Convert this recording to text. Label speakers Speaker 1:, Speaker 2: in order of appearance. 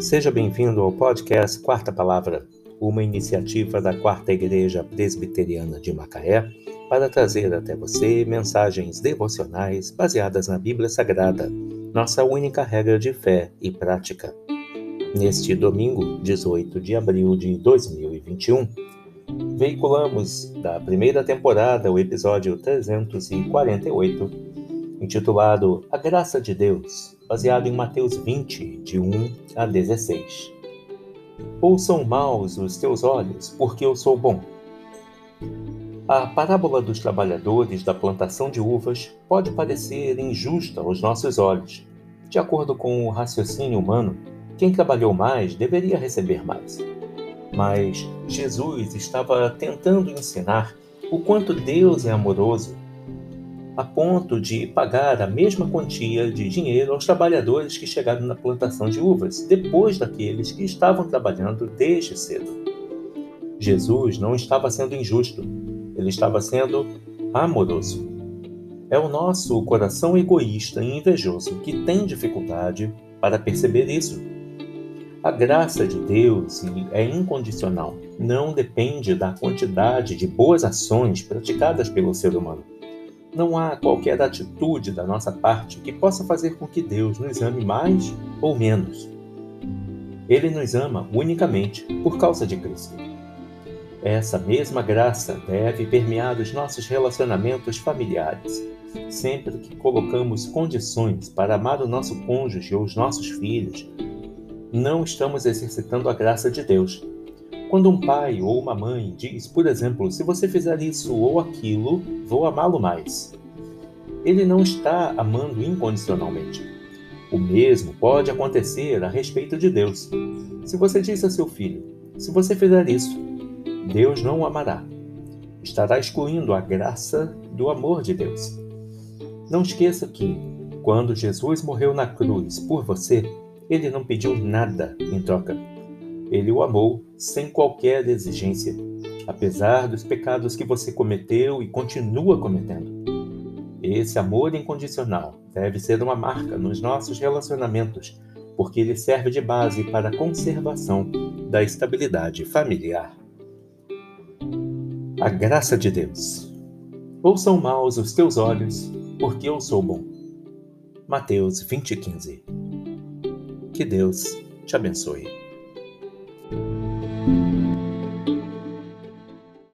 Speaker 1: Seja bem-vindo ao podcast Quarta Palavra, uma iniciativa da Quarta Igreja Presbiteriana de Macaé para trazer até você mensagens devocionais baseadas na Bíblia Sagrada, nossa única regra de fé e prática. Neste domingo, 18 de abril de 2021, veiculamos da primeira temporada o episódio 348, intitulado A Graça de Deus, baseado em Mateus 20, de 1 a 16. Ouçam maus os teus olhos, porque eu sou bom. A parábola dos trabalhadores da plantação de uvas pode parecer injusta aos nossos olhos. De acordo com o raciocínio humano, quem trabalhou mais deveria receber mais. Mas Jesus estava tentando ensinar o quanto Deus é amoroso a ponto de pagar a mesma quantia de dinheiro aos trabalhadores que chegaram na plantação de uvas, depois daqueles que estavam trabalhando desde cedo. Jesus não estava sendo injusto, ele estava sendo amoroso. É o nosso coração egoísta e invejoso que tem dificuldade para perceber isso. A graça de Deus é incondicional, não depende da quantidade de boas ações praticadas pelo ser humano. Não há qualquer atitude da nossa parte que possa fazer com que Deus nos ame mais ou menos. Ele nos ama unicamente por causa de Cristo. Essa mesma graça deve permear os nossos relacionamentos familiares. Sempre que colocamos condições para amar o nosso cônjuge ou os nossos filhos, não estamos exercitando a graça de Deus, quando um pai ou uma mãe diz, por exemplo, se você fizer isso ou aquilo, vou amá-lo mais. Ele não está amando incondicionalmente. O mesmo pode acontecer a respeito de Deus. Se você diz a seu filho, se você fizer isso, Deus não o amará. Estará excluindo a graça do amor de Deus. Não esqueça que, quando Jesus morreu na cruz por você, ele não pediu nada em troca ele o amou sem qualquer exigência, apesar dos pecados que você cometeu e continua cometendo. Esse amor incondicional deve ser uma marca nos nossos relacionamentos, porque ele serve de base para a conservação da estabilidade familiar. A graça de Deus. Ouçam maus os teus olhos, porque eu sou bom. Mateus 20:15. Que Deus te abençoe. podcast.